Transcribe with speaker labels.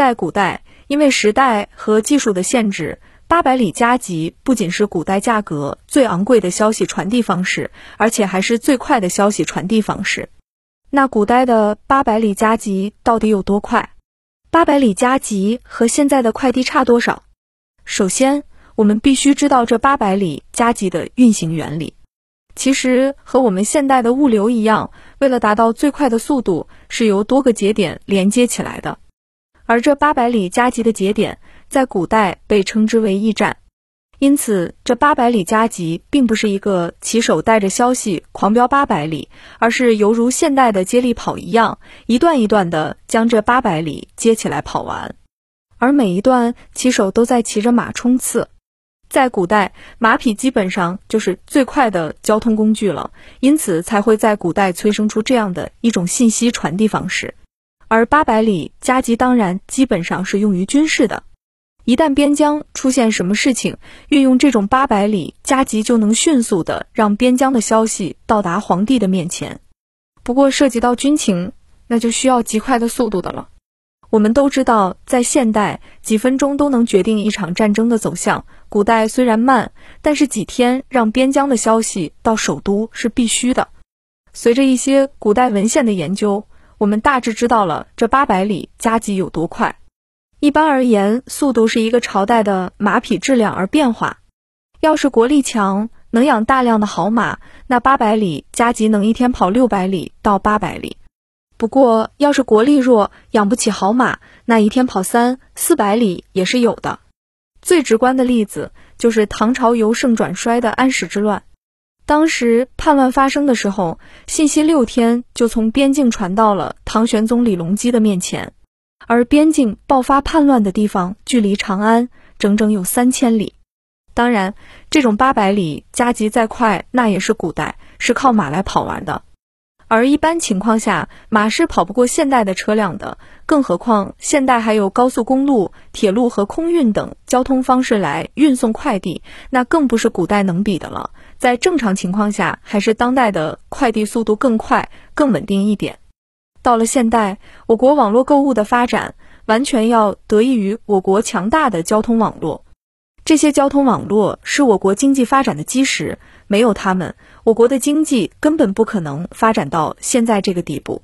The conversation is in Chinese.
Speaker 1: 在古代，因为时代和技术的限制，八百里加急不仅是古代价格最昂贵的消息传递方式，而且还是最快的消息传递方式。那古代的八百里加急到底有多快？八百里加急和现在的快递差多少？首先，我们必须知道这八百里加急的运行原理。其实和我们现代的物流一样，为了达到最快的速度，是由多个节点连接起来的。而这八百里加急的节点，在古代被称之为驿站。因此，这八百里加急并不是一个骑手带着消息狂飙八百里，而是犹如现代的接力跑一样，一段一段的将这八百里接起来跑完。而每一段骑手都在骑着马冲刺。在古代，马匹基本上就是最快的交通工具了，因此才会在古代催生出这样的一种信息传递方式。而八百里加急当然基本上是用于军事的。一旦边疆出现什么事情，运用这种八百里加急就能迅速的让边疆的消息到达皇帝的面前。不过涉及到军情，那就需要极快的速度的了。我们都知道，在现代几分钟都能决定一场战争的走向，古代虽然慢，但是几天让边疆的消息到首都是必须的。随着一些古代文献的研究，我们大致知道了这八百里加急有多快。一般而言，速度是一个朝代的马匹质量而变化。要是国力强，能养大量的好马，那八百里加急能一天跑六百里到八百里。不过，要是国力弱，养不起好马，那一天跑三四百里也是有的。最直观的例子就是唐朝由盛转衰的安史之乱。当时叛乱发生的时候，信息六天就从边境传到了唐玄宗李隆基的面前。而边境爆发叛乱的地方，距离长安整整有三千里。当然，这种八百里加急再快，那也是古代是靠马来跑完的。而一般情况下，马是跑不过现代的车辆的。更何况现代还有高速公路、铁路和空运等交通方式来运送快递，那更不是古代能比的了。在正常情况下，还是当代的快递速度更快、更稳定一点。到了现代，我国网络购物的发展完全要得益于我国强大的交通网络。这些交通网络是我国经济发展的基石，没有他们，我国的经济根本不可能发展到现在这个地步。